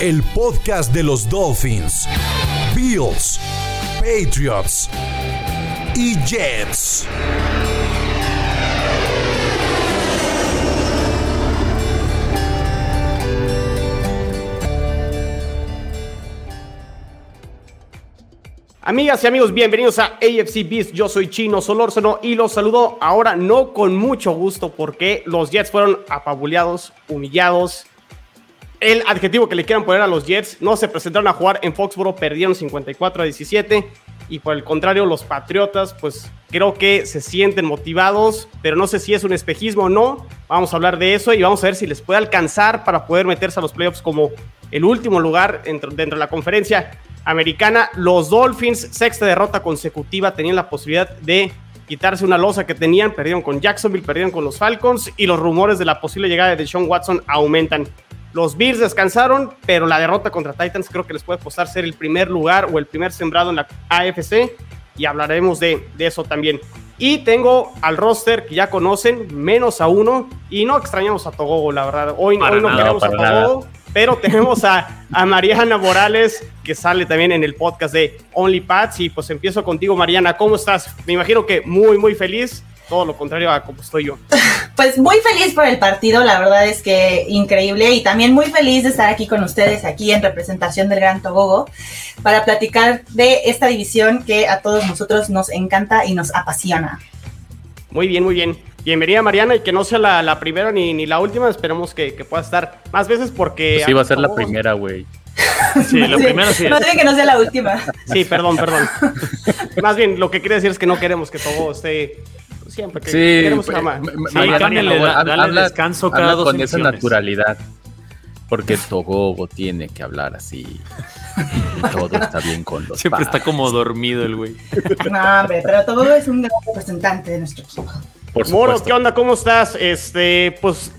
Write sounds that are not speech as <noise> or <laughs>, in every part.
El podcast de los Dolphins, Bills, Patriots y Jets. Amigas y amigos, bienvenidos a AFC Beast. Yo soy Chino Solórzano y los saludo ahora no con mucho gusto porque los Jets fueron apabuleados, humillados. El adjetivo que le quieran poner a los Jets no se presentaron a jugar en Foxboro, perdieron 54 a 17 y por el contrario los Patriotas pues creo que se sienten motivados, pero no sé si es un espejismo o no. Vamos a hablar de eso y vamos a ver si les puede alcanzar para poder meterse a los playoffs como el último lugar dentro, de la conferencia americana. Los Dolphins, sexta derrota consecutiva, tenían la posibilidad de quitarse una losa que tenían. Perdieron con Jacksonville, perdieron con los Falcons y los rumores de la posible llegada de Sean Watson aumentan. Los Bills descansaron, pero la derrota contra Titans creo que les puede costar ser el primer lugar o el primer sembrado en la AFC y hablaremos de, de eso también. Y tengo al roster que ya conocen, menos a uno, y no extrañamos a Togogo, la verdad. Hoy, hoy no queremos a Togogo, pero <laughs> tenemos a, a, Mariana Morales, que sale también en el podcast de Only Pats. Y pues empiezo contigo, Mariana. ¿Cómo estás? Me imagino que muy, muy feliz. Todo lo contrario a como estoy yo. <laughs> Pues muy feliz por el partido, la verdad es que increíble. Y también muy feliz de estar aquí con ustedes, aquí en representación del Gran Togogo, para platicar de esta división que a todos nosotros nos encanta y nos apasiona. Muy bien, muy bien. Bienvenida Mariana y que no sea la, la primera ni, ni, la última, esperemos que, que, pueda estar más veces porque... Pues sí, va a ser la primera, güey. <laughs> Sí, lo sí, primero sí. No digan que no sea la última. Sí, perdón, perdón. <laughs> más bien, lo que quiere decir es que no queremos que todo esté siempre. Que sí, queremos pues, jamás. Sí, cámbiale, da, dale habla, descanso cada habla dos con emisiones. esa naturalidad. Porque Togogo tiene que hablar así. Todo está bien con los Siempre padres. está como dormido el güey. <laughs> No, hombre, pero Togogo es un gran representante de nuestro equipo. Por Moro, supuesto. ¿qué onda? ¿Cómo estás? Este, pues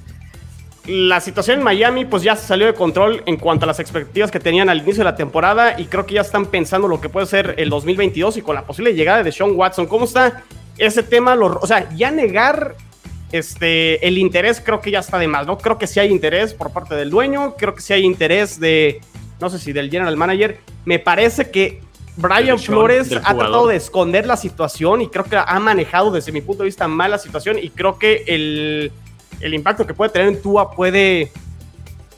la situación en Miami pues ya se salió de control en cuanto a las expectativas que tenían al inicio de la temporada y creo que ya están pensando lo que puede ser el 2022 y con la posible llegada de Sean Watson. ¿Cómo está ese tema? Lo, o sea, ya negar este, el interés creo que ya está de más, ¿no? Creo que sí hay interés por parte del dueño, creo que sí hay interés de, no sé si del general manager. Me parece que Brian Flores ha tratado de esconder la situación y creo que ha manejado desde mi punto de vista mal la situación y creo que el, el impacto que puede tener en Tua puede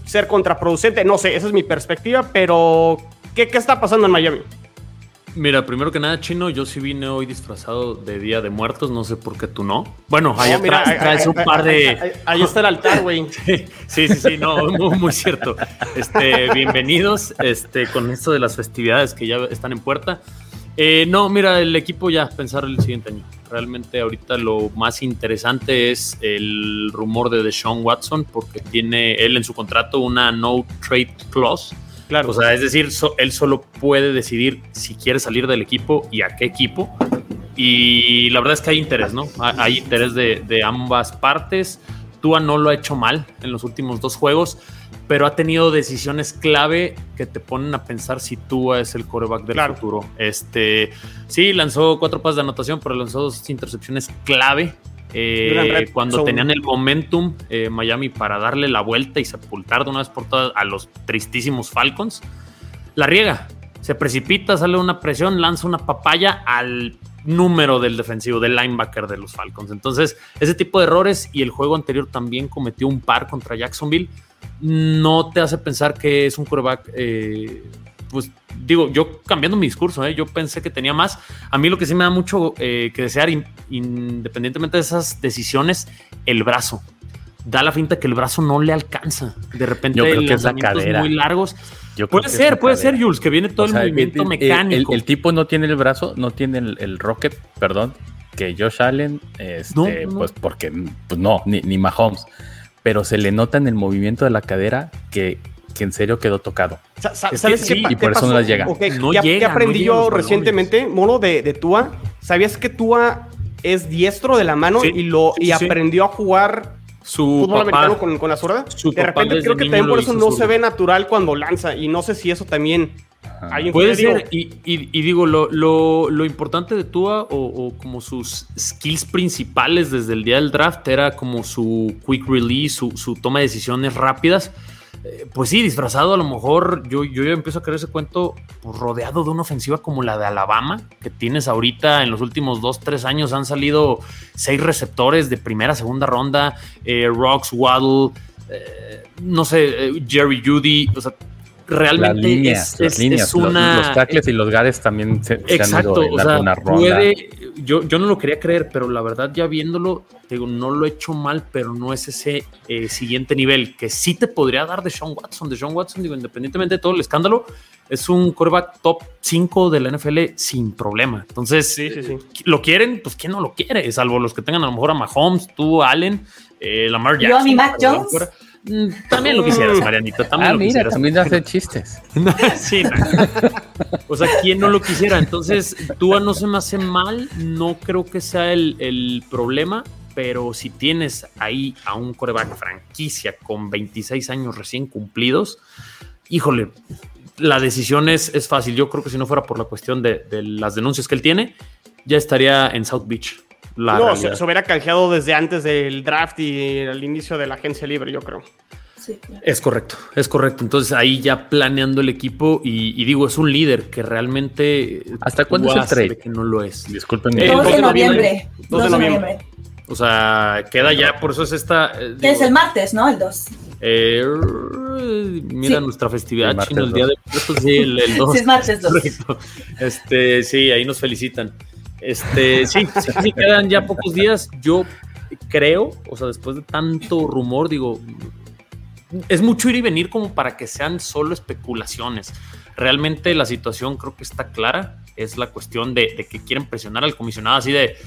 ser contraproducente. No sé, esa es mi perspectiva, pero ¿qué, qué está pasando en Miami? Mira, primero que nada, Chino, yo sí vine hoy disfrazado de Día de Muertos, no sé por qué tú no. Bueno, ahí No, mira, atrás traes un par de... ahí- está el altar, güey. <laughs> Sí, sí, sí, no, muy, muy cierto. Este, bienvenidos este, con esto de las festividades que ya están en puerta. Eh, no, mira, el equipo ya pensar el siguiente año. Realmente ahorita lo más interesante es el rumor de Deshaun Watson porque tiene él en su contrato una no trade clause. Claro. O sea, es decir, so- él solo puede decidir si quiere salir del equipo y a qué equipo. Y la verdad es que hay interés, ¿no? Ha- Hay interés de, de ambas partes. Tua no lo ha hecho mal en los últimos dos juegos, pero ha tenido decisiones clave que te ponen a pensar si Tua es el coreback del Claro. futuro. Este, sí, lanzó cuatro pases de anotación, pero lanzó dos intercepciones clave. Eh, cuando tenían el momentum eh, Miami para darle la vuelta y sepultar de una vez por todas a los tristísimos Falcons, la riega. Se precipita, sale una presión, lanza una papaya al número del defensivo, del linebacker de los Falcons. Entonces, ese tipo de errores y el juego anterior también cometió un par contra Jacksonville, no te hace pensar que es un quarterback, eh, pues digo, yo cambiando mi discurso, eh, yo pensé que tenía más. A mí lo que sí me da mucho eh, que desear, in- independientemente de esas decisiones, el brazo. Da la finta que el brazo no le alcanza. De repente, Yo creo que es la lanzamientos cadera. muy largos. Yo Puede ser, puede cadera. ser, Jules, que viene todo O sea, el movimiento el- mecánico. El, el tipo no tiene el brazo, no tiene el, el rocket, perdón, que Josh Allen, este, No, no. pues porque pues no, ni, ni Mahomes. Pero se le nota en el movimiento de la cadera que, que en serio quedó tocado. Sa- sa- Es ¿Sabes que qué, sí, pa- y qué por eso no les llega. Ok, No ya, llega, ya aprendí yo recientemente, mono de, de Tua. ¿Sabías que Tua es diestro de la mano Sí, y lo y sí, aprendió a jugar Su fútbol papá, americano con, con la zurda? De repente creo que también por eso no se ve natural cuando lanza y no sé si eso también hay Puede ser, y, y- y digo, lo, lo- lo importante de Tua o, o como sus skills principales desde el día del draft era como su quick release, su, su toma de decisiones rápidas. Eh, Pues sí, disfrazado a lo mejor, yo, yo empiezo a creer ese cuento pues, rodeado de una ofensiva como la de Alabama, que tienes ahorita en los últimos dos, tres años han salido seis receptores de primera, segunda ronda, eh, Rocks, Waddle, eh, no sé, eh, Jerry Judy, o sea, realmente líneas, es, líneas, es los- una... los, tackles y los gares también se, se han ido en o sea, alguna ronda. puede, yo, yo no lo quería creer, pero la verdad ya viéndolo, te digo, no lo he hecho mal, pero no es ese eh, siguiente nivel que sí te podría dar de Sean Watson. De Sean Watson, digo, independientemente de todo el escándalo, es un quarterback top 5 de la NFL sin problema. Entonces, Sí, sí, sí. ¿lo quieren? Pues ¿quién no lo quiere? Salvo los que tengan a lo mejor a Mahomes, tú, Allen, eh, Lamar Yo Jackson. a mi Mac Jones. fuera. Mm, También lo quisieras, Marianita. También Ah, lo mira, quisieras. también hace chistes. <laughs> <laughs> Sí, no. O sea, ¿quién no lo quisiera? Entonces, Tua no se me hace mal, no creo que sea el, el problema, pero si tienes ahí a un coreback franquicia con 26 años recién cumplidos, híjole, la decisión es, es fácil. Yo creo que si no fuera por la cuestión de, de las denuncias que él tiene, ya estaría en South Beach. La no, realidad. se, se hubiera canjeado desde antes del draft y al inicio de la agencia libre, yo creo. Sí, claro. Es correcto, es correcto. Entonces ahí ya planeando el equipo y, y digo, es un líder que realmente... ¿Hasta cuándo es el trade? que no lo es. Disculpen. Eh, 2 12 de de noviembre. 2 2 de noviembre. O sea, queda ya, por eso es esta... eh, es el martes, ¿no? El 2. eh, mira Sí. nuestra festividad El chino, el día de muertos, sí, el, el <laughs> 2. Sí, es martes 2. Correcto. Este, sí, ahí nos felicitan. Este, sí, sí, quedan ya pocos días. Yo creo, o sea, después de tanto rumor, digo, es mucho ir y venir como para que sean solo especulaciones. Realmente la situación creo que está clara. Es la cuestión de, que quieren presionar al comisionado así de,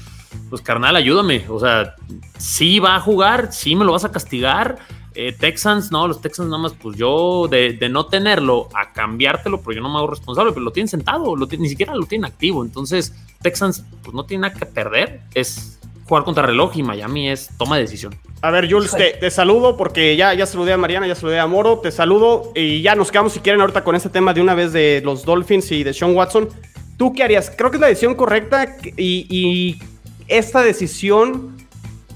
pues carnal, ayúdame. O sea, sí va a jugar, sí me lo vas a castigar. Eh, Texans, no, los Texans nada más, pues yo de, no tenerlo a cambiártelo, porque yo no me hago responsable, pero lo tienen sentado, lo ni siquiera lo tienen activo. Entonces, Texans, pues no tiene nada que perder, es jugar contra reloj y Miami es toma de decisión. A ver, Jules, te, te saludo porque ya, ya saludé a Mariana, ya saludé a Moro, te saludo y ya nos quedamos si quieren ahorita con este tema de una vez de los Dolphins y de Sean Watson. ¿Tú qué harías? Creo que es la decisión correcta y, y esta decisión,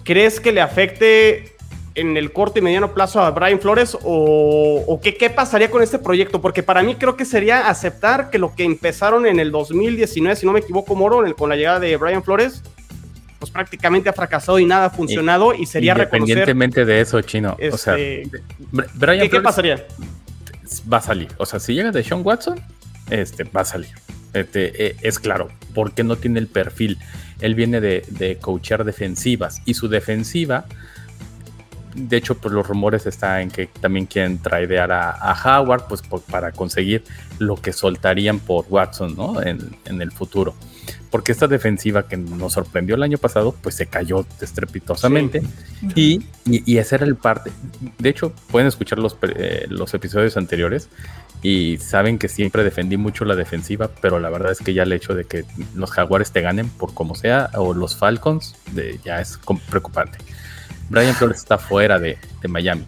¿crees que le afecte en el corto y mediano plazo a Brian Flores o, o qué, qué pasaría con este proyecto? Porque para mí creo que sería aceptar que lo que empezaron en el 2019, si no me equivoco, Moro, con la llegada de Brian Flores, pues prácticamente ha fracasado y nada ha funcionado y sería reconocer... Independientemente de eso, chino. o sea, este, Br- Brian ¿qué, qué Flores pasaría? va a salir. O sea, si llega de Sean Watson, este, va a salir. Este, eh, es claro, porque no tiene el perfil. Él viene de, de coachear defensivas y su defensiva, de hecho, pues los rumores están en que también quieren tradear a, a Howard, pues por- para conseguir lo que soltarían por Watson, ¿no? En, en el futuro. Porque esta defensiva que nos sorprendió el año pasado, pues se cayó estrepitosamente. Y, y, y ese era el parte. De hecho, pueden escuchar los, pre- eh, los episodios anteriores y saben que siempre defendí mucho la defensiva, pero la verdad es que ya el hecho de que los Jaguares te ganen por como sea, o los Falcons, de- ya es com- preocupante. Brian Flores está fuera de, de Miami.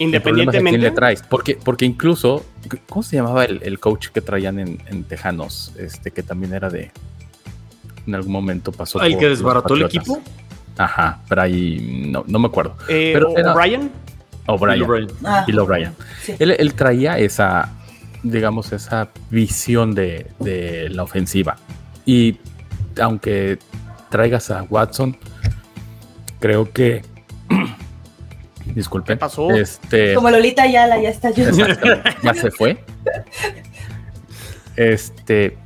El problema es a quién Independientemente. le traes. Porque, porque incluso, ¿cómo se llamaba el, el coach que traían en, en Tejanos? Este que también era de. En algún momento pasó. ¿El por que desbarató el equipo? Ajá, pero ahí no, no me acuerdo. Eh, Pero era-. Bill O'Brien. Ah, Bill O'Brien. sí. Él, él traía esa, digamos, esa visión de, de la ofensiva. Y aunque traigas a Watson, creo que. <clears throat> Disculpen. ¿Qué pasó? Este, Como Lolita Ayala ya está ya se fue. Este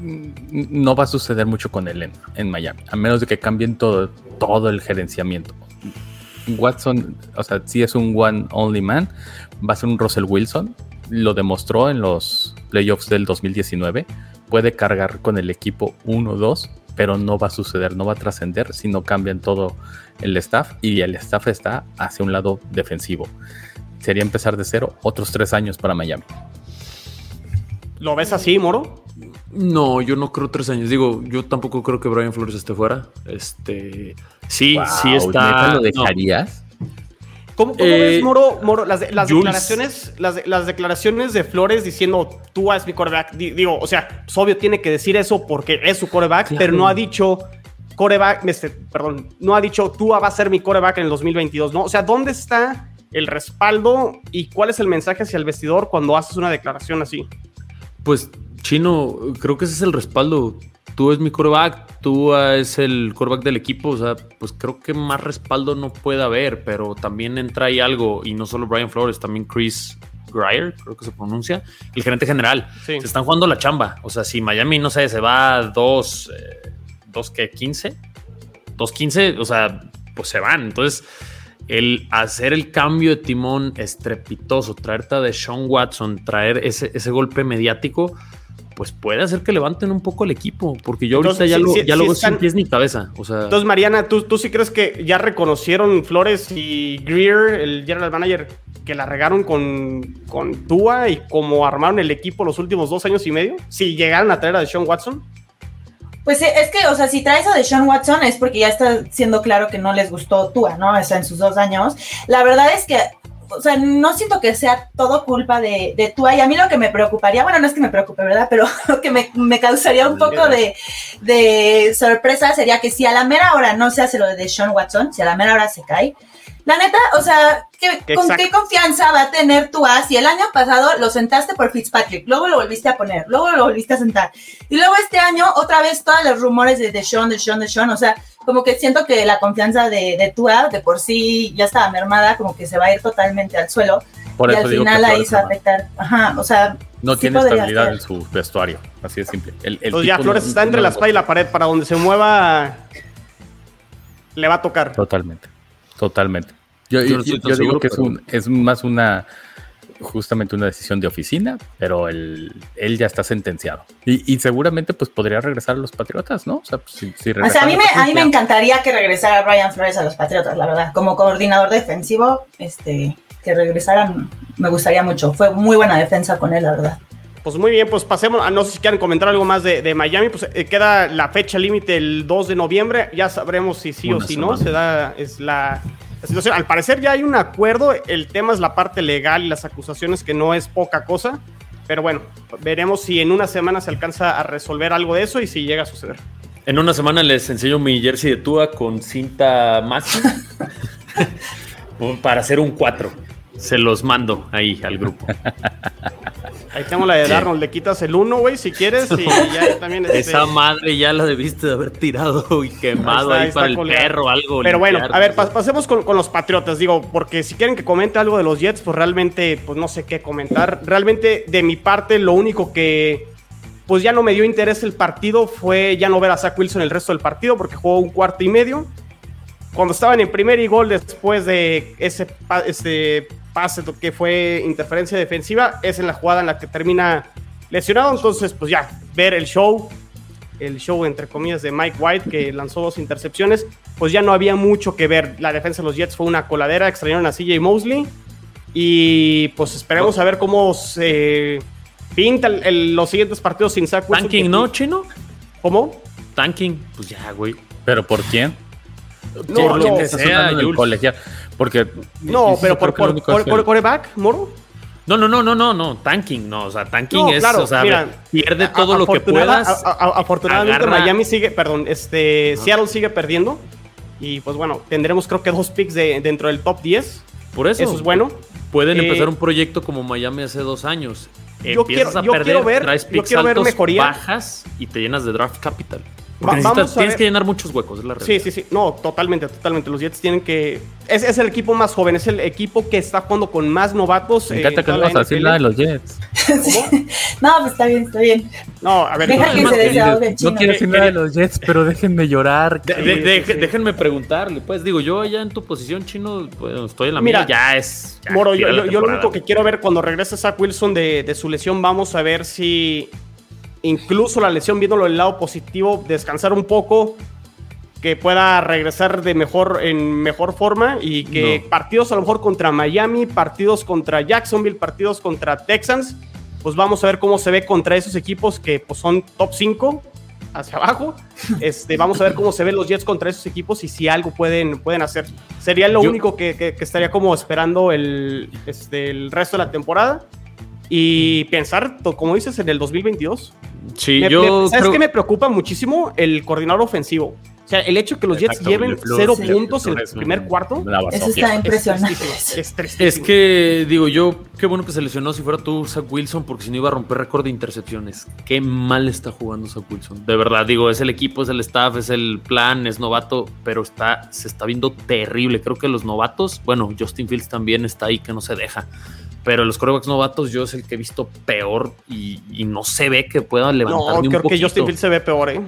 no va a suceder mucho con él en, en Miami, a menos de que cambien todo, todo el gerenciamiento. Watson, o sea, si es un one only man, va a ser un Russell Wilson. Lo demostró en los playoffs del 2019. Puede cargar con el equipo 1-2, pero no va a suceder, no va a trascender si no cambian todo el staff y el staff está hacia un lado defensivo. Sería empezar de cero otros tres años para Miami. ¿Lo ves así, Moro? No, yo no creo tres años. Digo, yo tampoco creo que Brian Flores esté fuera. Este, sí, sí está. ¿neta ¿Lo no. ¿Cómo, cómo Eh, ves, Moro, Moro, las, declaraciones, las, de- las declaraciones de Flores diciendo tú es mi coreback? Di- Digo, o sea, es obvio tiene que decir eso porque es su coreback, Claro. pero no ha dicho coreback, este, perdón, no ha dicho tú va a ser mi coreback en el 2022, ¿no? O sea, ¿dónde está el respaldo y cuál es el mensaje hacia el vestidor cuando haces una declaración así? Pues, Chino, creo que ese es el respaldo. Tú es mi coreback, tú es el coreback del equipo. O sea, pues creo que más respaldo no puede haber, pero también entra ahí algo, y no solo Brian Flores, también Chris Greyer, creo que se pronuncia, el gerente general. Sí. Se están jugando la chamba. O sea, si Miami, no sé, se va a dos, eh, dos que 15, dos 15, o sea, pues se van. Entonces, el hacer el cambio de timón estrepitoso, traerte a Sean Watson, traer ese, ese golpe mediático, pues puede hacer que levanten un poco el equipo, porque yo ahorita Entonces, ya lo, sí, ya lo están- sin pies ni cabeza. O sea, Entonces, Mariana, ¿tú, ¿tú sí crees que ya reconocieron Flores y Greer, el general manager, que la regaron con, con Tua y como armaron el equipo los últimos dos años y medio? Si llegaron a traer a Deshaun Watson. Pues eh, es que, o sea, si traes a Deshaun Watson es porque ya está siendo claro que no les gustó Tua, ¿no? O sea, en sus dos años. La verdad es que, o sea, no siento que sea todo culpa de, de Tua. Y a mí lo que me preocuparía, bueno, no es que me preocupe, ¿verdad? Pero <laughs> lo que me, me causaría un poco de, de sorpresa sería que si a la mera hora no se hace lo de Deshaun Watson, si a la mera hora se cae, la neta, o sea, ¿qué- ¿con Exacto. qué confianza va a tener Tua si el año pasado lo sentaste por Fitzpatrick, luego lo volviste a poner, luego lo volviste a sentar? Y luego este año, otra vez, todos los rumores de Deshaun, Deshaun, Deshaun. O sea, como que siento que la confianza de, de Tua, de por sí ya estaba mermada, como que se va a ir totalmente al suelo. Por y eso al digo que final ahí Flores se va a no. afectar. Ajá, o sea. No sí tiene estabilidad ser. en su vestuario. Así de simple. El, el Entonces ya tipo Flores no- está entre no la espada y la pared. Para donde se mueva, le va a tocar. Totalmente, totalmente. Yo, digo que es, un, es más una, justamente una decisión de oficina, pero él, él ya está sentenciado. Y, y seguramente pues podría regresar a los Patriotas, ¿no? O sea, pues, si, si O sea, a mí, me, a mí me encantaría que regresara Brian Flores a los Patriotas, la verdad. Como coordinador defensivo, este, que regresaran, me gustaría mucho. Fue muy buena defensa con él, la verdad. Pues muy bien, pues pasemos a no sé si quieren comentar algo más de, de Miami. Pues eh, queda la fecha límite el 2 de noviembre. Ya sabremos si sí o si no. Se da es la, la situación. Al parecer ya hay un acuerdo. El tema es la parte legal y las acusaciones, que no es poca cosa. Pero bueno, veremos si en una semana se alcanza a resolver algo de eso y si llega a suceder. en una semana les enseño mi jersey de Tua con cinta más <laughs> <laughs> para hacer un 4. Se los mando ahí al grupo. Ahí tengo la de Darnold. Le quitas el 1, güey, si quieres. Y ya <laughs> también. este, Esa madre ya la debiste de haber tirado y quemado Ahí ahí, está, para el perro o algo. Pero bueno, a ver, pas- pasemos con, con los Patriotas, digo, porque si quieren que comente algo de los Jets, pues realmente, pues no sé qué comentar. Realmente, de mi parte, lo único que, pues ya no me dio interés el partido fue ya no ver a Zach Wilson el resto del partido, porque jugó un cuarto y medio. Cuando estaban en primer y gol después de ese, pa- ese pase que fue interferencia defensiva, es en la jugada en la que termina lesionado. Entonces, pues ya, ver el show, el show entre comillas de Mike White, que lanzó dos intercepciones, pues ya no había mucho que ver. La defensa de los Jets fue una coladera, extrañaron a CJ Mosley. Y pues esperemos a ver cómo se pinta el- el- los siguientes partidos sin Wilson. Tanking, ¿no, chino? ¿Cómo? Tanking, pues ya, güey. ¿Pero por quién? No, Por lo no, que sea, colegial. Porque. No, yo pero por, coreback, Moro. No, no, no, no, no, no. Tanking, no. O sea, tanking No, es, claro, o sea, mira, pierde todo lo que puedas. a- a- afortunadamente agarra- Miami sigue, perdón, este, Seattle sigue perdiendo. Y pues bueno, tendremos creo que dos picks de, dentro del top 10. Por eso, Eso es bueno. Pueden Eh, empezar un proyecto como Miami hace dos años. Yo Empiezas quiero- a yo perder, quiero ver- traes yo picks quiero ver altos, mejoría. bajas y te llenas de draft capital. Porque vamos tienes ver- que llenar muchos huecos, es la realidad. Sí, sí, sí. No, totalmente, totalmente. Los Jets tienen que. Es, es el equipo más joven, es el equipo que está jugando con más novatos. Me eh, encanta en que no vas a decir nada de los Jets. <laughs> No, pues está bien, está bien. No, a ver, Deja no, que no, se no, desahogue, No chino. quiero decir nada de los Jets, pero déjenme llorar. De- Sí, de- sí, de- sí. Déjenme preguntarle, pues digo, yo ya en tu posición, chino, pues, estoy en la Mira, mía, ya es. ya Moro, yo, lo único que quiero ver cuando regrese Zach Wilson de, de su lesión, vamos a ver si incluso la lesión, viéndolo del lado positivo, descansar un poco, que pueda regresar de mejor, en mejor forma y que No. partidos a lo mejor contra Miami, partidos contra Jacksonville, partidos contra Texans, pues vamos a ver cómo se ve contra esos equipos que pues, son top 5 hacia abajo. <laughs> Este, vamos a ver cómo se ven los Jets contra esos equipos y si algo pueden, pueden hacer. Sería lo Yo- único que, que- que estaría como esperando el, este, el resto de la temporada. Y pensar, como dices, en el 2022. Sí, Me- yo me- ¿Sabes creo- qué me preocupa muchísimo? El coordinador ofensivo. O sea, el hecho de que los Jets lleven cero sí. puntos en el primer cuarto. Eso está Es impresionante. tristísimo, es tristísimo. Es que, digo, yo, qué bueno que se lesionó si fuera tú, Zach Wilson, porque si no iba a romper récord de intercepciones. Qué mal está jugando Zach Wilson. De verdad, digo, es el equipo, es el staff, es el plan, es novato, pero está, se está viendo terrible. Creo que los novatos, bueno, Justin Fields también está ahí que no se deja. Pero los corebacks novatos, yo es el que he visto peor y, y no se ve que pueda levantar No, ni un creo que poquito. Justin Fields se ve peor, ¿eh?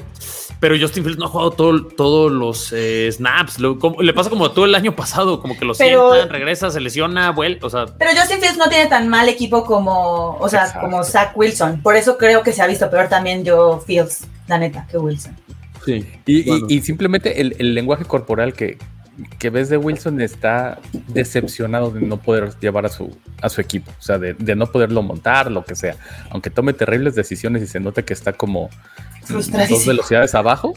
Pero Justin Fields no ha jugado todo- todos los eh, snaps. Lo- como- le pasa como todo el año pasado, como que lo Pero- sientan, regresa, se lesiona, vuelve. O sea, Pero Justin Fields no tiene tan mal equipo como, o sea, Exacto. como Zach Wilson. Por eso creo que se ha visto peor también yo Fields, la neta, que Wilson. sí. Y, y- y simplemente el, el lenguaje corporal que, que ves de Wilson está decepcionado de no poder llevar a su, a su equipo, o sea, de, de no poderlo montar, lo que sea. Aunque tome terribles decisiones y se note que está como dos velocidades abajo,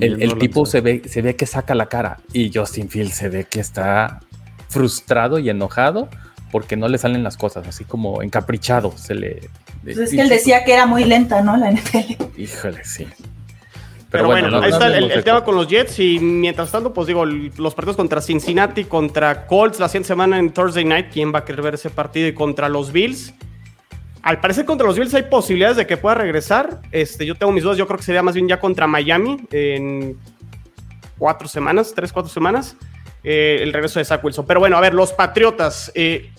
el, tipo se ve, se ve que saca la cara y Justin Fields se ve que está frustrado y enojado porque no le salen las cosas, así como encaprichado se le... Pues es que él decía que era muy lenta, ¿no? La NFL. Híjole, sí. Pero, bueno, no- ahí no está el, tema con los Jets y mientras tanto, pues digo, los partidos contra Cincinnati, contra Colts la siguiente semana en Thursday Night, ¿quién va a querer ver ese partido? Y contra los Bills. Al parecer contra los Bills hay posibilidades de que pueda regresar. Este, yo tengo mis dudas, yo creo que sería más bien ya contra Miami en cuatro semanas, tres, cuatro semanas, eh, el regreso de Zach Wilson. Pero bueno, a ver, los Patriotas, eh,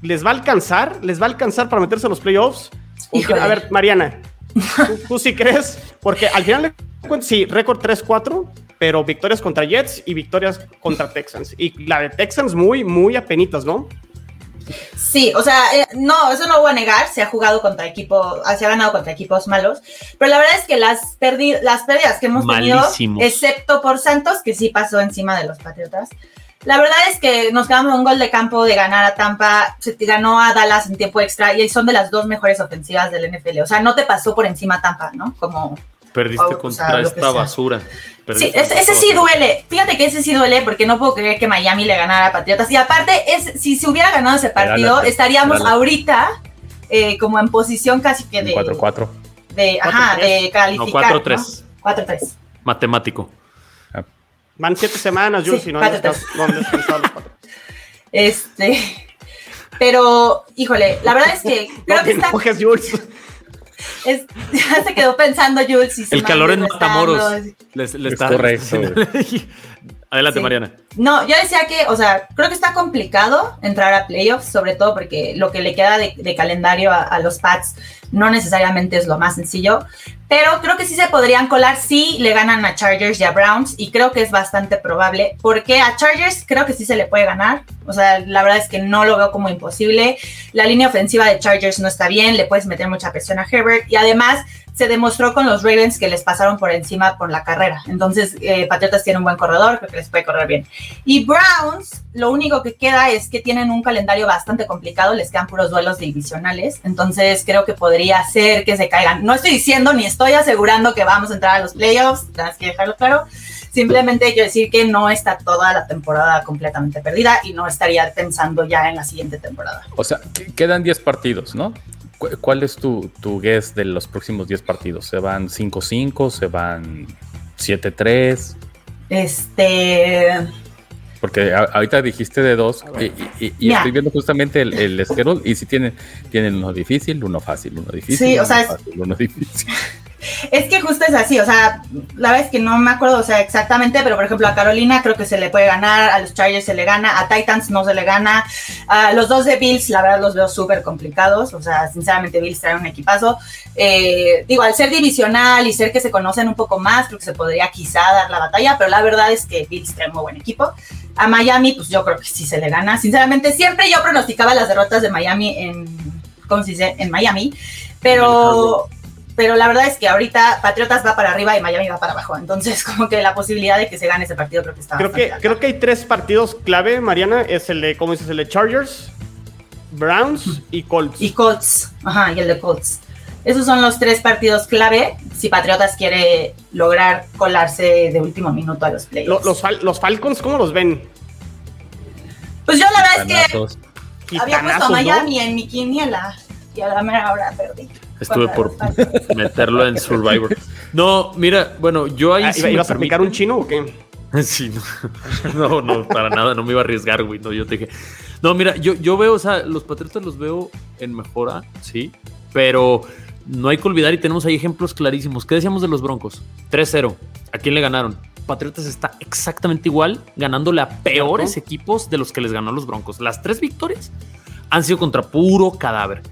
¿les va a alcanzar? ¿Les va a alcanzar para meterse a los playoffs? A ver, Mariana, ¿tú, tú sí crees? Porque al final sí, récord 3-4, pero victorias contra Jets y victorias contra <laughs> Texans. Y la de Texans muy, muy apenitas, ¿no? Sí, o sea, eh, no, eso no voy a negar, se ha jugado contra equipos, ah, se ha ganado contra equipos malos, pero la verdad es que las, pérdidas que hemos Malísimos. tenido, excepto por Santos, que sí pasó encima de los Patriotas, la verdad es que nos quedamos un gol de campo de ganar a Tampa, se te ganó a Dallas en tiempo extra y son de las dos mejores ofensivas del NFL, o sea, no te pasó por encima Tampa, ¿no? Como Perdiste o sea, contra lo que esta sea. basura. Sí, ese, ese sí duele. Fíjate que ese sí duele porque no puedo creer que Miami le ganara a Patriotas. Y aparte, es, si se hubiera ganado ese partido, Gánate, estaríamos gánate. ahorita eh, como en posición casi que de, 4-4. de, ajá, 4-3. de calificar. No, ¿no? 4-3. 4-3. Matemático. Van siete semanas, Jules, Sí, y no descansado- no. <laughs> Este. Pero, híjole, la verdad es que <laughs> creo No que te está. enojes, Jules. Es- ya <laughs> se quedó pensando Jules. se El calor en Matamoros. Les, les Es está- correcto. <laughs> Adelante, Sí. Mariana. No, yo decía que, o sea, creo que está complicado entrar a playoffs, sobre todo porque lo que le queda de, de calendario a, a los Pats no necesariamente es lo más sencillo, pero creo que sí se podrían colar si le ganan a Chargers y a Browns, y creo que es bastante probable, porque a Chargers creo que sí se le puede ganar, o sea, la verdad es que no lo veo como imposible, la línea ofensiva de Chargers no está bien, le puedes meter mucha presión a Herbert, y además se demostró con los Ravens que les pasaron por encima por la carrera. Entonces, eh, Patriotas tiene un buen corredor, creo que les puede correr bien. Y Browns, lo único que queda es que tienen un calendario bastante complicado, les quedan puros duelos divisionales. Entonces, creo que podría ser que se caigan. No estoy diciendo ni estoy asegurando que vamos a entrar a los playoffs, tienes que dejarlo claro. Simplemente quiero decir que no está toda la temporada completamente perdida y no estaría pensando ya en la siguiente temporada. O sea, que- quedan 10 partidos, ¿no? ¿Cu- ¿Cuál es tu, tu guess de los próximos 10 partidos? ¿Se van 5-5? ¿Se van 7-3? Este. Porque a- ahorita dijiste de dos y, y- y- y Mira. estoy viendo justamente el, el schedule y si tienen, tienen uno difícil, uno fácil, uno difícil, Sí, o uno sea, es- fácil, uno difícil. Es que justo es así, o sea, la verdad es que no me acuerdo, o sea, exactamente, pero por ejemplo a Carolina creo que se le puede ganar, a los Chargers se le gana, a Titans no se le gana, a los dos de Bills la verdad los veo súper complicados, o sea, sinceramente Bills trae un equipazo. Eh, digo, al ser divisional y ser que se conocen un poco más, creo que se podría quizá dar la batalla, pero la verdad es que Bills trae muy buen equipo. A Miami, pues yo creo que sí se le gana. Sinceramente, siempre yo pronosticaba las derrotas de Miami en, ¿cómo se dice? En Miami, pero pero la verdad es que ahorita Patriotas va para arriba y Miami va para abajo. Entonces, <laughs> como que la posibilidad de que se gane ese partido creo que está Creo que, alta. creo que hay tres partidos clave, Mariana. Es el de, ¿cómo dices? El de Chargers, Browns y Colts. Y Colts, ajá, y el de Colts. Esos son los tres partidos clave si Patriotas quiere lograr colarse de último minuto a los Lo- playoffs. los, Fal- los Falcons, ¿cómo los ven? Pues yo la verdad es que había puesto a Gitanazos, ¿no? Miami en mi quiniela y a la mera hora perdí. Estuve por meterlo en Survivor. No, mira, bueno, yo ahí Ah, sí ¿iba- me ¿Ibas a picar un chino o qué? <laughs> Sí, no. <laughs> no, no, para nada, no me iba a arriesgar, güey. No, yo te dije. No, mira, yo, yo veo, o sea, los Patriotas los veo en mejora, sí, pero no hay que olvidar y tenemos ahí ejemplos clarísimos. ¿Qué decíamos de los Broncos? 3-0. ¿A quién le ganaron? Patriotas está exactamente igual, ganándole a peores equipos de los que les ganó a los Broncos. Las tres victorias han sido contra puro cadáver.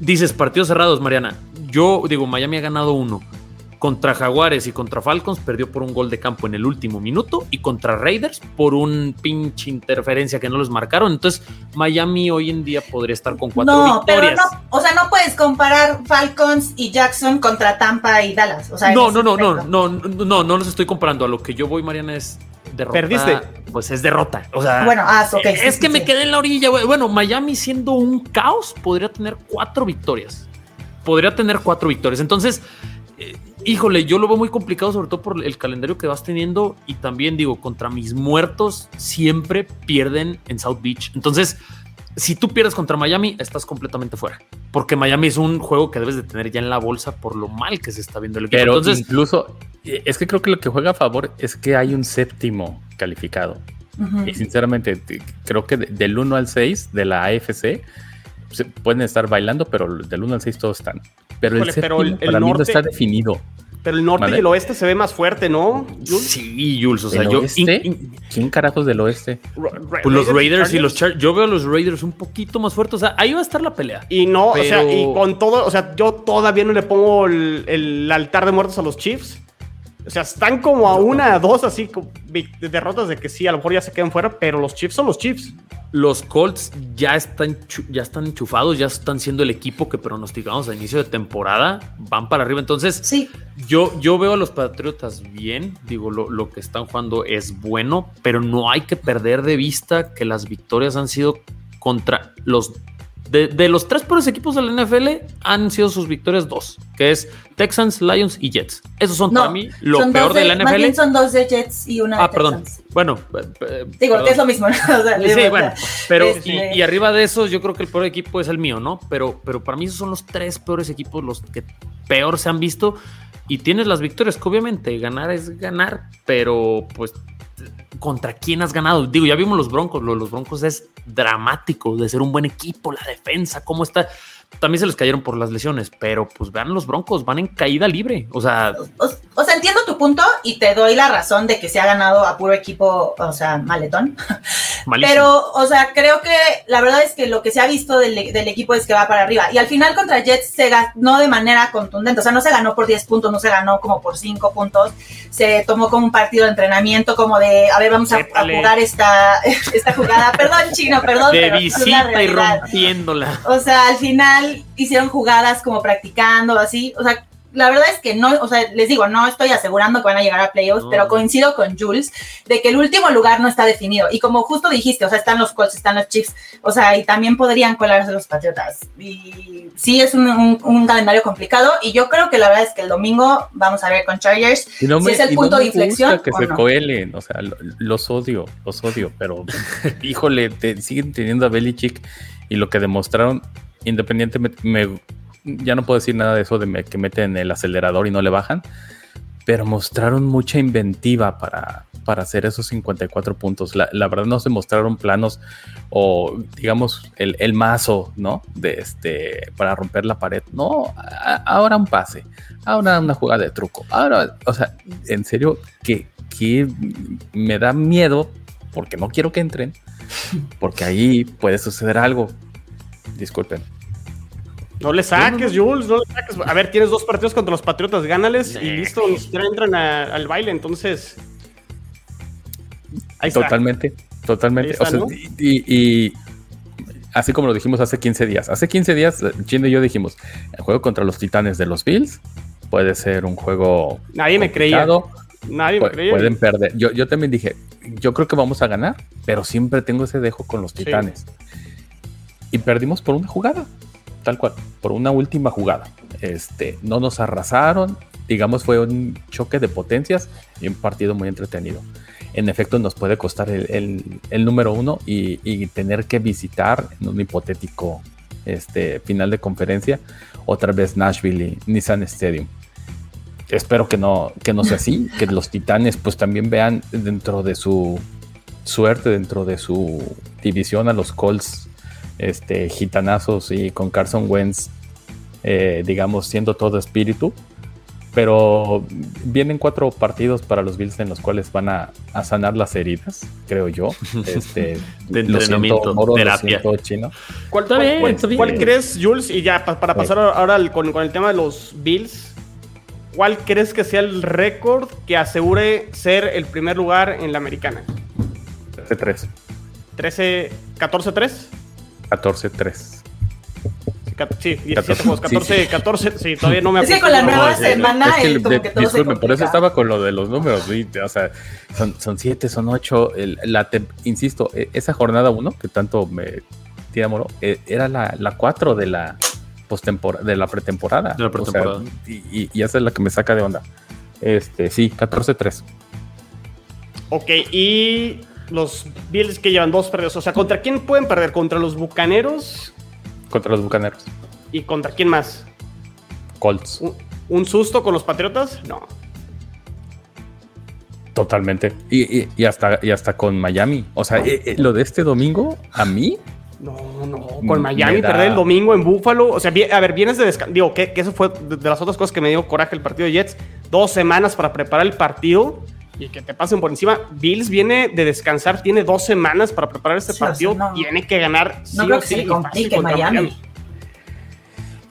Dices partidos cerrados, Mariana. Yo digo, Miami ha ganado uno. Contra Jaguares y contra Falcons perdió por un gol de campo en el último minuto y contra Raiders por un pinche interferencia que no les marcaron. Entonces, Miami hoy en día podría estar con cuatro No, pero victorias. no, o sea, no puedes comparar Falcons y Jackson contra Tampa y Dallas. O sea, en No, no, no, no, no, no, no, no los estoy comparando. A lo que yo voy, Mariana, es derrota. Perdiste. Pues es derrota. O sea, Bueno, ah, ok, eh, sí, es sí, que me sí. quedé en la orilla, güey. Bueno, Miami siendo un caos podría tener cuatro victorias. Podría tener cuatro victorias. Entonces, eh, híjole, yo lo veo muy complicado, sobre todo por el calendario que vas teniendo. Y también digo, contra mis muertos siempre pierden en South Beach. Entonces, si tú pierdes contra Miami, estás completamente fuera. Porque Miami es un juego que debes de tener ya en la bolsa por lo mal que se está viendo el equipo. Pero Entonces, incluso, eh, es que creo que lo que juega a favor es que hay un séptimo calificado. Y sinceramente, te- creo que de- del 1 al 6 de la AFC se pueden estar bailando, pero del 1 al 6 todos están. Pero Híjole, el pero séptimo el- el para mí no está definido. Pero el norte Vale. y el oeste se ve más fuerte, ¿no? Jules? sí, Jules, o sea, ¿Del yo. oeste? in- in- ¿Quién carajos del oeste? Ra- Ra- pues los Raiders y los Chargers. Yo veo a los Raiders un poquito más fuertes. O sea, ahí va a estar la pelea. Y no, o sea, y con todo, o sea, yo todavía no le pongo el, el altar de muertos a los Chiefs. O sea, están como a una, a dos, así, como vic- derrotas de que sí, a lo mejor ya se quedan fuera, pero los Chiefs son los Chiefs. Los Colts ya están, ya están enchufados, ya están siendo el equipo que pronosticamos a inicio de temporada. Van para arriba. Entonces, Sí, Yo, yo veo a los Patriotas bien, digo, lo, lo que están jugando es bueno, pero no hay que perder de vista que las victorias han sido contra los... De, de los tres peores equipos de la NFL han sido sus victorias dos, que es Texans, Lions y Jets. Esos son no. para mí lo peor de la Más bien NFL. son dos de Jets y una de Ah, perdón. Bueno, eh, Digo, perdón. es lo mismo, ¿no? <laughs> O sea, digo, Sí, bueno, pero este- y, y arriba de esos yo creo que el peor equipo es el mío, ¿no? Pero, pero para mí esos son los tres peores equipos, los que peor se han visto. Y tienes las victorias, que obviamente ganar es ganar, pero pues contra quién has ganado. Digo, ya vimos los Broncos, lo de los Broncos es dramático de ser un buen equipo, la defensa, cómo está. También se les cayeron por las lesiones, pero pues vean los Broncos, van en caída libre. O sea, O, sea, entiendo punto y te doy la razón de que se ha ganado a puro equipo, o sea, maletón. <laughs> malísimo. Pero, o sea, creo que la verdad es que lo que se ha visto del, del equipo es que va para arriba. Y al final contra Jets se ganó de manera contundente. O sea, no se ganó por 10 puntos, no se ganó como por 5 puntos. Se tomó como un partido de entrenamiento, como de, a ver, vamos a, jugar esta, <laughs> esta jugada. Perdón, chino, perdón. de pero visita y rompiéndola. O sea, al final hicieron jugadas como practicando, así. O sea, la verdad es que no, o sea, les digo, no estoy asegurando que van a llegar a playoffs, No. pero coincido con Jules de que el último lugar no está definido. Y como justo dijiste, o sea, están los Colts, están los Chiefs, o sea, y también podrían colarse los Patriotas. Y sí, es un, un- un calendario complicado. Y yo creo que la verdad es que el domingo vamos a ver con Chargers. No Si es el punto me de inflexión gusta que o se no. coelen, o sea, lo- los odio, los odio, pero <laughs> híjole, te- siguen teniendo a Belichick y lo que demostraron, independientemente, me, ya no puedo decir nada de eso de que meten el acelerador y no le bajan, pero mostraron mucha inventiva para, para hacer esos 54 puntos. La, verdad no se mostraron planos o digamos el, el mazo, ¿no? De este, para romper la pared. No, ahora un pase, ahora una jugada de truco. Ahora, o sea, en serio, que, que me da miedo porque no quiero que entren, porque ahí puede suceder algo. Disculpen. No le saques, Jules, no le saques. A ver, tienes dos partidos contra los Patriotas, gánales y listo, ni siquiera entran a- al baile, entonces. Ahí está. Totalmente, totalmente. Ahí está, o sea, ¿no? y, y- así como lo dijimos hace 15 días. Hace 15 días, Chino y yo dijimos, el juego contra los titanes de los Bills puede ser un juego Nadie me creía. Nadie me creía. pueden perder. Yo, yo también dije, yo creo que vamos a ganar, pero siempre tengo ese dejo con los titanes. y perdimos por una jugada, tal cual, por una última jugada. Este, no nos arrasaron, digamos, fue un choque de potencias y un partido muy entretenido. En efecto, nos puede costar el, el- el número uno y, y tener que visitar en un hipotético este, final de conferencia otra vez Nashville y Nissan Stadium. Espero que no, que no sea así, <laughs> que los Titanes pues también vean dentro de su suerte, dentro de su división a los Colts este, gitanazos y con Carson Wentz, eh, digamos, siendo todo espíritu. Pero vienen cuatro partidos para los Bills en los cuales van a, a sanar las heridas, creo yo. <laughs> Este, De lo siento, Moro, lo terapia. siento, Chino. ¿Cuál, cuál- bien, cuál- está bien. cuál crees, Jules? Y ya pa- para pasar ahora al- con, con el tema de los Bills, ¿cuál crees que sea el récord que asegure ser el primer lugar en la americana? 13-3. 13, 14-3? 14-3. Sí, cat- Sí, 17 14, juegos, sí, 14, sí. 14, sí, todavía no me Es que con la nueva semana, Es que el- como de- que todo se disculpe, por eso estaba con lo de los números. sí, O sea, son, son siete, son ocho. el- la tem- insisto, e- esa jornada uno que tanto me tira moro, eh, era la, la cuatro de la posttempora- de la pretemporada. De la O sea, pretemporada. y, y- y esa es la que me saca de onda. Este, sí, 14-3. Ok, y los Bills que llevan dos perdidos. O sea, ¿contra quién pueden perder? ¿Contra los Bucaneros? Contra los bucaneros. ¿Y contra quién más? Colts. ¿Un, un susto con los Patriotas? No. Totalmente. Y, y- y hasta, y hasta con Miami. O sea, eh, eh, lo de este domingo, a mí, No, no, con Miami da- perder el domingo en Búfalo. O sea, a ver, vienes de descanso. Digo, que, que eso fue de, de las otras cosas que me dio coraje el partido de Jets. Dos semanas para preparar el partido y que te pasen por encima. Bills viene de descansar, tiene dos semanas para preparar este Sí, o partido. sea, no. Tiene que ganar. sí No creo o que sí, se complique contra Miami.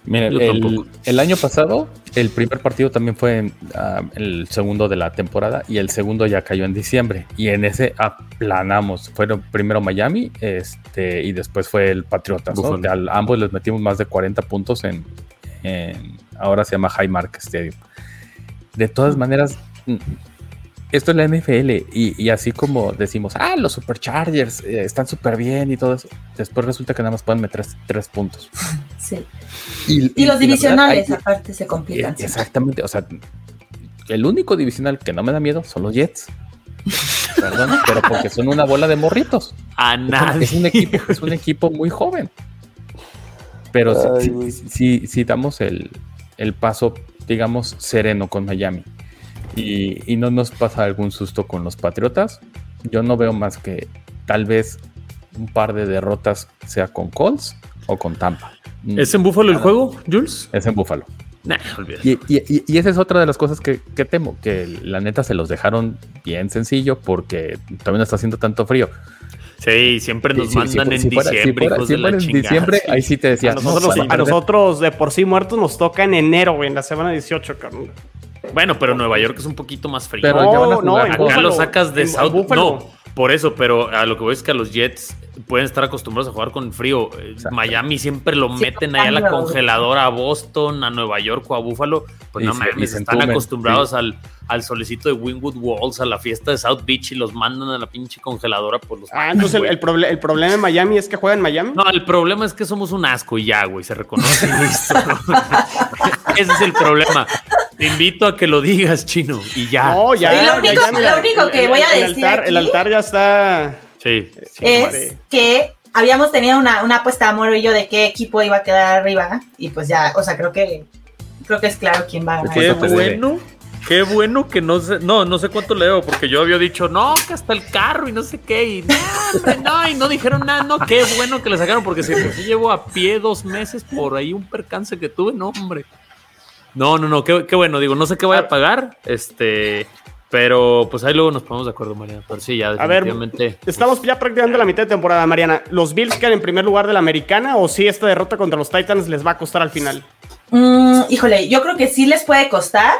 Miren, el, año pasado, el primer partido también fue en, ah, el segundo de la temporada y el segundo ya cayó en diciembre. Y en ese aplanamos. Fueron primero Miami este, y después fue el Patriotas. ¿no? Al- ambos les metimos más de 40 puntos en, en- ahora se llama Highmark Stadium. De todas maneras, mm, esto es la NFL y, y así como decimos, ah, los Superchargers eh, están súper bien y todo eso, después resulta que nada más pueden meter tres puntos. <laughs> Sí. Y, Y los verdad, divisionales, hay- aparte, se complican. eh, Exactamente, o sea, el único divisional que no me da miedo son los Jets. <laughs> Perdón, pero porque son una bola de morritos. A nadie. Es un equipo, es un equipo muy joven. Pero Ay, si- si damos el, el paso, digamos, sereno con Miami y, y no nos pasa algún susto con los Patriotas, yo no veo más que tal vez un par de derrotas, sea con Colts o con Tampa. ¿Es en Búfalo el juego, Jules? Es en. Nah, olvídate. Y, y- y- y esa es otra de las cosas que, que temo, que la neta se los dejaron bien sencillo porque también no está haciendo tanto frío. Sí, siempre nos Sí, sí, mandan si- en si fuera- si diciembre, fuera- hijos si de la fuera en chingada. diciembre, ahí sí te decía. A nosotros, no, van a a perder. nosotros de por sí muertos nos toca en enero, güey, en la semana 18, carnal. Bueno, pero Nueva York es un poquito más frío. Pero ya van a No, Acá Búfalo, lo sacas de South. Búfalo. No, por eso, pero a lo que voy es que a los Jets pueden estar acostumbrados a jugar con frío. Eh, Exacto. Miami siempre lo Sí, meten ahí a la congeladora a Boston, a Nueva York o a Búfalo. Pues Y no mames, se están entumen, acostumbrados sí. al, al solecito de Wingwood Walls, a la fiesta de South Beach y los mandan a la pinche congeladora por los. Ah, entonces el, el proble- el problema en Miami es que juega en Miami. No, el problema es que somos un asco y ya, güey, se reconoce y listo. <laughs> Ese es el problema. Te invito a que lo digas, chino, y ya. No, ya. Y lo ya, único- ya, mira, lo único que el- voy a el decir altar- El altar ya está. Sí. sí, es que habíamos tenido una, una apuesta Moro y yo de qué equipo iba a quedar arriba y pues ya, o sea, creo que creo que es claro quién va a ganar. Qué bueno, qué bueno que no sé, no, no sé cuánto leo, porque yo había dicho, no, que hasta el carro y no sé qué, y no, hombre, no, y no dijeron nada, no, qué bueno que le sacaron, porque si sí llevo a pie dos meses por ahí un percance que tuve, no, hombre. No, no, no, qué, qué bueno, digo, no sé qué voy a pagar, este, pero pues ahí luego nos ponemos de acuerdo, Mariana, pero sí, ya A ver, definitivamente. Estamos ya prácticamente a la mitad de temporada, Mariana. ¿Los Bills quedan en primer lugar de la americana o si esta derrota contra los Titans les va a costar al final? Mm, híjole, yo creo que sí les puede costar,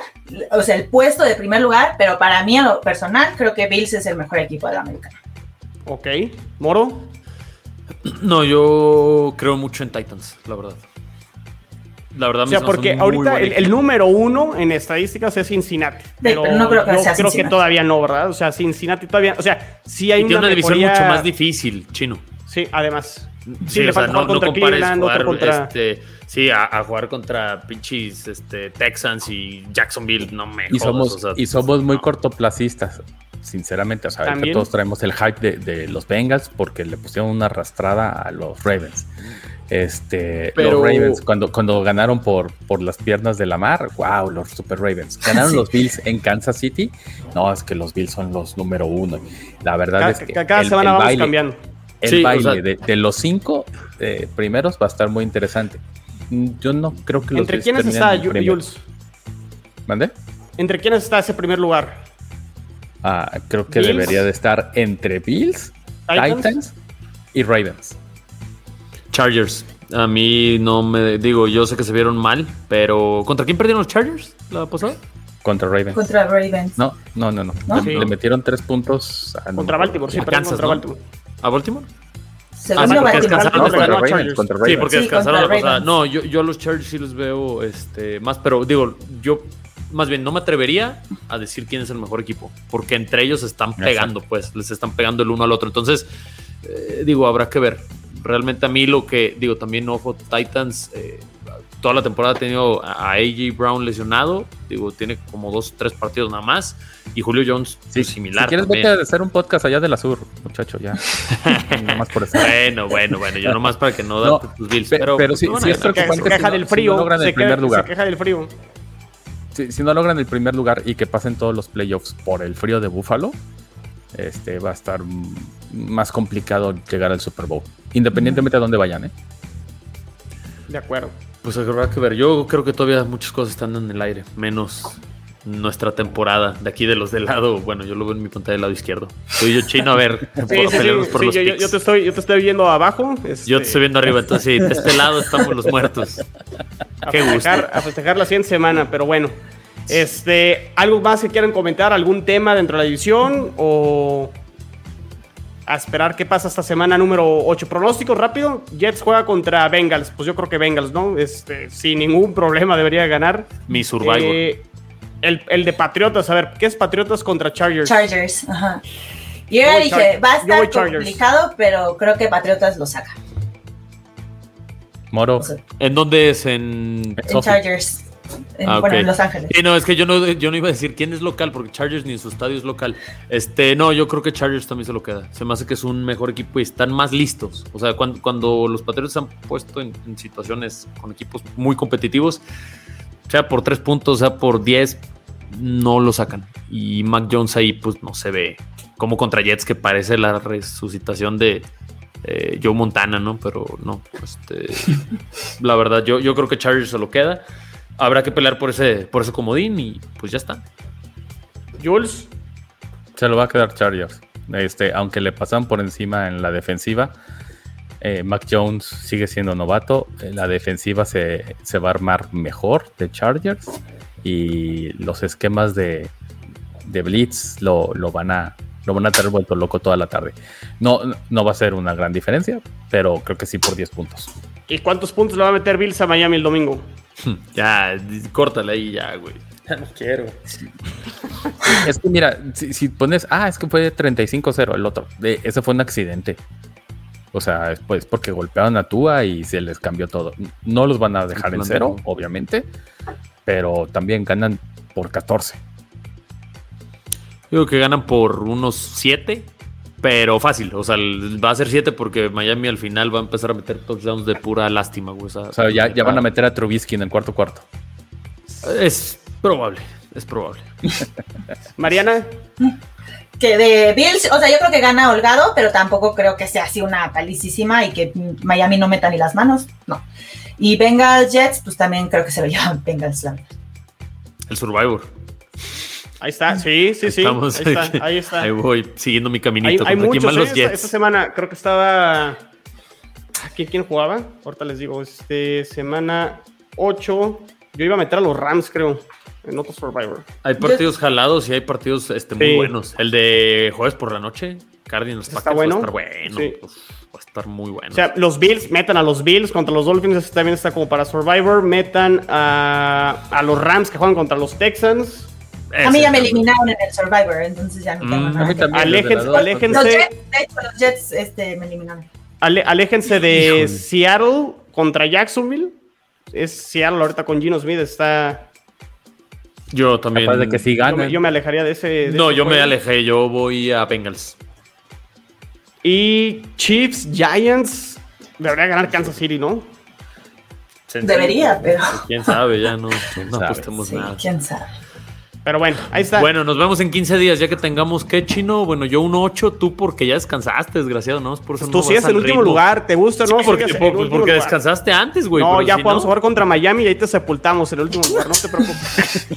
o sea, el puesto de primer lugar, pero para mí en lo personal creo que Bills es el mejor equipo de la americana. Ok. Moro. No, yo creo mucho en Titans, la verdad. La verdad, O sea, porque ahorita el, número uno en estadísticas es Cincinnati. Pero, pero no creo que yo sea creo que Cincinnati. todavía no, ¿verdad? O sea, Cincinnati todavía. O sea, sí hay Y tiene una división mejoría- mucho más difícil, chino. Sí, además. Sí, le o sea, falta no, jugar no compares jugar, contra- este, sí, a, a jugar contra pinches este, Texans y Jacksonville, no me Y jodas, somos, o sea, y somos muy no. cortoplacistas, sinceramente. O sea, todos traemos el hype de, de los Bengals porque le pusieron una arrastrada a los Ravens. Este, Pero- los Ravens, cuando, cuando ganaron por, por las piernas de la mar, wow, los Super Ravens. Ganaron <laughs> Sí. los Bills en Kansas City. No, es que los Bills son los número uno. La verdad Cada, es que cada el- semana el vamos baile- cambiando. el Sí, o baile sea- de, de los cinco eh, primeros va a estar muy interesante. Mm, Yo no creo que los ¿Entre quiénes está. Jules? ¿Mande? ¿Entre quiénes está ese primer lugar? Ah, creo que Bills. debería de estar entre Bills, ¿Titans? Titans, y Ravens. Chargers. A mí no me digo, yo sé que se vieron mal, pero ¿contra quién perdieron los Chargers la pasada? Contra Ravens. Contra Ravens. No, no, no, no. ¿No? Le, Sí. le metieron tres puntos a Contra Baltimore, sí, A Kansas, contra ¿no? Baltimore. ¿A Baltimore? Ah, sí, porque descansaron contra Ravens, Sí, porque Sí, descansaron la pasada. No, yo, yo a los Chargers sí los veo este, más, pero digo, yo más bien no me atrevería a decir quién es el mejor equipo, porque entre ellos se están Exacto. pegando, pues, les están pegando el uno al otro. Entonces, eh, digo, habrá que ver. Realmente a mí lo que, digo, también ojo, Titans, eh, toda la temporada ha tenido a AJ Brown lesionado, digo, tiene como dos, tres partidos nada más, y Julio Jones Sí, pues, similar. Si quieres, también. vete a hacer un podcast allá de la sur, muchacho, ya. <laughs> Nomás por eso. Bueno, bueno, bueno, yo nomás para que no No, dan tus Bills, pe- pero, pero sí- sí es. Se queja, se del si no frío. logran el primer lugar. se queja del frío. Si, si no logran el primer lugar y que pasen todos los playoffs por el frío de Búfalo, este va a estar más complicado llegar al Super Bowl. Independientemente de dónde vayan, ¿eh? De acuerdo. Pues habrá que ver. Yo creo que todavía muchas cosas están en el aire, menos nuestra temporada de aquí de los del lado. Bueno, yo lo veo en mi pantalla del lado izquierdo. Soy yo chino, a ver, <laughs> Sí, por sí, sí, pelearnos por sí, los yo, te estoy, yo te estoy viendo abajo. este, Yo te estoy viendo arriba, entonces sí, de este lado estamos los muertos. <laughs> a Qué gusto. festejar, a festejar la siguiente semana, pero bueno. Este, ¿algo más que quieran comentar? ¿Algún tema dentro de la división? ¿O a esperar qué pasa esta semana número 8? Pronóstico rápido. Jets juega contra Bengals. Pues yo creo que Bengals, ¿no? Este, sin ningún problema debería ganar. Mi Survivor. Eh, el, el de Patriotas, a ver, ¿qué es Patriotas contra Chargers? Chargers, ajá. Yo Yo ya dije, Char- va a estar Chargers. complicado, pero creo que Patriotas lo saca. Moro, ¿En dónde es? En... en. Chargers. En, Ah, Bueno, en Los Ángeles. Sí, no, es que yo no, yo no iba a decir quién es local, porque Chargers ni en su estadio es local. Este, no, yo creo que Chargers también se lo queda. Se me hace que es un mejor equipo y están más listos. O sea, cuando, cuando los Patriots se han puesto en, en situaciones con equipos muy competitivos, sea por tres puntos, sea por 10, no lo sacan. Y Mac Jones ahí, pues no se ve como contra Jets, que parece la resucitación de eh, Joe Montana, ¿no? Pero no, este, <laughs> la verdad, yo, yo creo que Chargers se lo queda. Habrá que pelear por ese, por ese comodín y pues ya está. Jules. se lo va a quedar Chargers. Este, aunque le pasan por encima en la defensiva, eh, Mac Jones sigue siendo novato. eh, La defensiva se, se va a armar mejor de Chargers y los esquemas de, de Blitz lo, lo van a lo van a tener vuelto loco toda la tarde. No, no va a ser una gran diferencia, pero creo que sí por 10 puntos. ¿Y cuántos puntos le va a meter Bills a Miami el domingo? <laughs> Ya, córtale ahí ya, güey. Ya no quiero. Es que mira, si, si pones, ah, es que fue 35-0 el otro. De, ese fue un accidente. O sea, es pues porque golpearon a Tua y se les cambió todo. No los van a dejar en cero, obviamente, pero también ganan por 14. Digo que ganan por unos 7, pero fácil. O sea, va a ser 7 porque Miami al final va a empezar a meter touchdowns de pura lástima, güey. O sea, O sea, ya, ya van a meter a Trubisky en el cuarto cuarto. Es probable, es probable. <laughs> Mariana. Que de Bills, o sea, yo creo que gana holgado, pero tampoco creo que sea así una palicísima y que Miami no meta ni las manos, no. Y Bengals Jets, pues también creo que se lo llevan Bengals. la verdad. El Survivor. Ahí está, sí, sí, sí. Estamos ahí está, ahí está. Ahí voy siguiendo mi caminito. hay ¿Contra quién muchos, ¿eh? los esta, Jets? esta semana creo que estaba. ¿Quién, ¿Quién jugaba? Ahorita les digo, este, semana 8. Yo iba a meter a los Rams, creo, en otro Survivor. Hay partidos jalados y hay partidos este, muy Sí. buenos. El de jueves por la noche, Cardinals Está bueno. va a estar bueno. Sí. Uf, va a estar muy bueno. O sea, los Bills, metan a los Bills contra los Dolphins, también está como para Survivor. Metan a, a los Rams que juegan contra los Texans. A mí ya me eliminaron en el Survivor, entonces ya no tengo Mm, nada. que-. Aléjense, aléjense. Los Jets, de hecho, los Jets este, me eliminaron. Ale- aléjense de. Seattle contra Jacksonville. Es Seattle ahorita con Gino Smith está. Yo también. Capaz de que Yo ganan. me, yo me alejaría de ese. de No, ese yo me alejé. Yo voy a Bengals. Y Chiefs, Giants. Debería ganar Kansas City, ¿no? Debería, pero Quién sabe, ya no, ¿Quién no sabe? apostemos sí, nada. quién sabe. Pero bueno, ahí está. Bueno, nos vemos en 15 días, ya que tengamos que chino. Bueno, yo un 8, tú porque ya descansaste, desgraciado, ¿no? Por eso Pues tú no sigues vas en el último ritmo. lugar, ¿te gusta o no? Sí, porque, pues, descansaste antes, güey. No, ya si podemos jugar contra Miami y ahí te sepultamos en el último lugar, no te preocupes.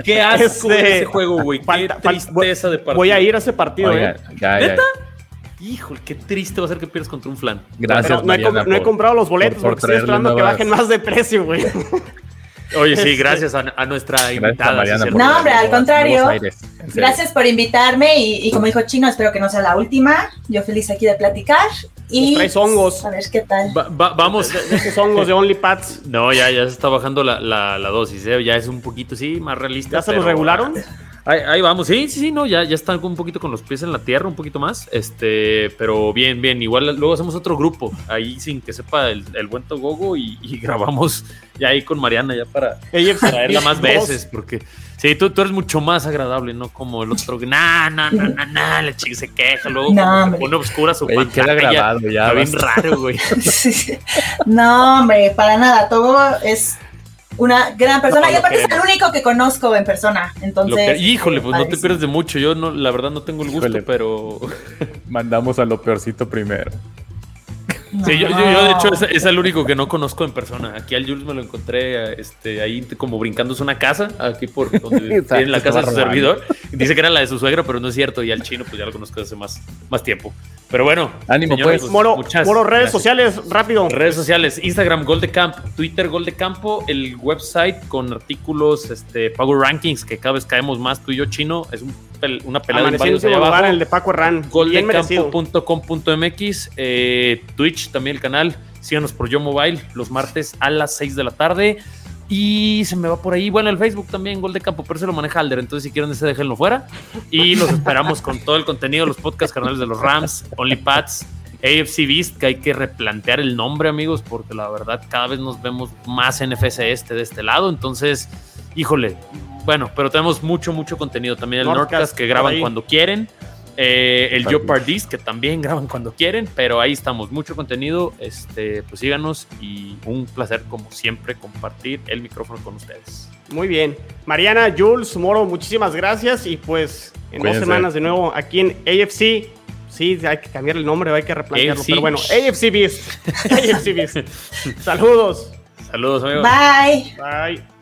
<laughs> Qué asco Este, ese juego, güey. Qué Falta- tristeza de partido. Voy a ir a ese partido, Oiga, ¿eh? ya, ya. ¿Neta? Híjole, qué triste va a ser que pierdas contra un flan. Gracias, Pero no, he, Mariana, no he comprado los boletos por- por porque estoy esperando que bajen más de precio, güey. <laughs> Oye, sí, Este- gracias a, a nuestra Gracias, invitada. Mariana, sí, por No, hombre, al contrario. aires. Gracias por invitarme y, y como dijo Chino, espero que no sea la última. Yo feliz aquí de platicar y traes hongos. a ver qué tal. Va- va- vamos. <laughs> Esos hongos de OnlyPads. No, ya, ya se está bajando la, la, la dosis, ¿eh? ya es un poquito, sí, más realista. ¿Ya se los regularon? Ahí, ahí vamos, sí, sí, sí, no, ya, ya están un poquito con los pies en la tierra, un poquito más, este, pero bien, bien, igual luego hacemos otro grupo, ahí sin que sepa el, el buen Togogo y, y <laughs> grabamos ya ahí con Mariana ya para <laughs> traerla más veces, porque sí, tú, tú eres mucho más agradable, no como el otro, nah, nah, nah, nah, nah, la chica se queja, luego No, se pone oscura su queda pantalla, grabado ya. está bien raro, güey. <laughs> no, hombre, para nada. Togo es una gran persona No, y aparte es el único que conozco en persona. Entonces, que- híjole, pues no te pierdes de mucho, yo no, la verdad no tengo el gusto, Híjole. pero... Mandamos a lo peorcito primero. Sí, yo, yo, yo, de hecho es, es el único que no conozco en persona. Aquí al Jules me lo encontré este, ahí como brincándose una casa, aquí por <laughs> donde tiene la casa de su servidor. Dice que era la de su suegra, pero no es cierto. Y al chino, pues ya lo conozco hace más, más tiempo. Pero bueno, Ánimo, pues. Moro, muchas Moro, redes gracias. sociales, rápido. Redes sociales, Instagram Gol de Camp, Twitter Gol de Campo, el website con artículos, este, Power Rankings, que cada vez caemos más tú y yo, chino. Es un una pelada en varios allá lugar abajo el de Paco Herrán. Goldecampo.com.mx, eh, Twitch también el canal. Síganos por Yo Mobile los martes a las 6 de la tarde. Y se me va por ahí. Bueno, el Facebook también, Gol de Campo, pero se lo maneja Alder. Entonces, si quieren ese, déjenlo fuera. Y los esperamos con todo el contenido, los podcasts carnales de los Rams, OnlyPads, AFC Beast, que hay que replantear el nombre, amigos, porque la verdad cada vez nos vemos más NFC este de este lado. Entonces, híjole, bueno, pero tenemos mucho, mucho contenido. También el Nordcast, Nordcast que graban cuando quieren. Eh, el Perfecto. Jeopardist, que también <laughs> graban cuando quieren, pero ahí estamos, mucho contenido. Este, pues síganos y un placer, como siempre, compartir el micrófono con ustedes. Muy bien. Mariana, Jules, Moro, muchísimas gracias. Y pues en Cuídense. dos semanas de nuevo aquí en AFC. Sí, hay que cambiar el nombre, hay que replantearlo. AFC. Pero bueno, AFC Beast. <laughs> AFC Beast. <laughs> Saludos. Saludos, amigos. Bye. Bye.